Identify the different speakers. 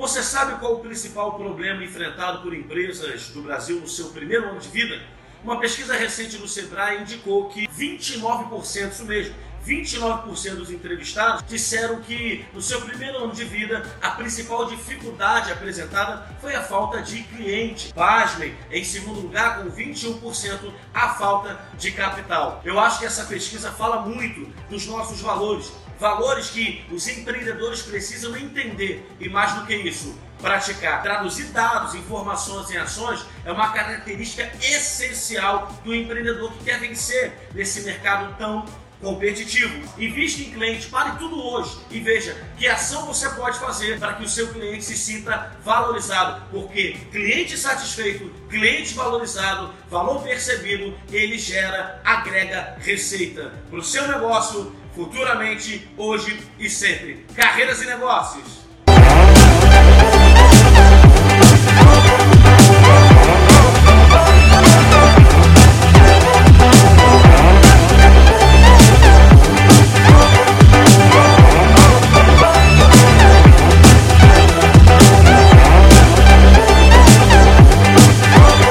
Speaker 1: Você sabe qual o principal problema enfrentado por empresas do Brasil no seu primeiro ano de vida? Uma pesquisa recente do Sebrae indicou que 29%, isso mesmo, 29% dos entrevistados disseram que no seu primeiro ano de vida a principal dificuldade apresentada foi a falta de cliente. Pasmem, em segundo lugar, com 21%, a falta de capital. Eu acho que essa pesquisa fala muito dos nossos valores, valores que os empreendedores precisam entender e mais do que isso, praticar. Traduzir dados, informações em ações é uma característica essencial do empreendedor que quer vencer nesse mercado tão competitivo. Invista em cliente, pare tudo hoje e veja que ação você pode fazer para que o seu cliente se sinta valorizado, porque cliente satisfeito, cliente valorizado, valor percebido, ele gera, agrega receita para o seu negócio futuramente, hoje e sempre. Carreiras e negócios.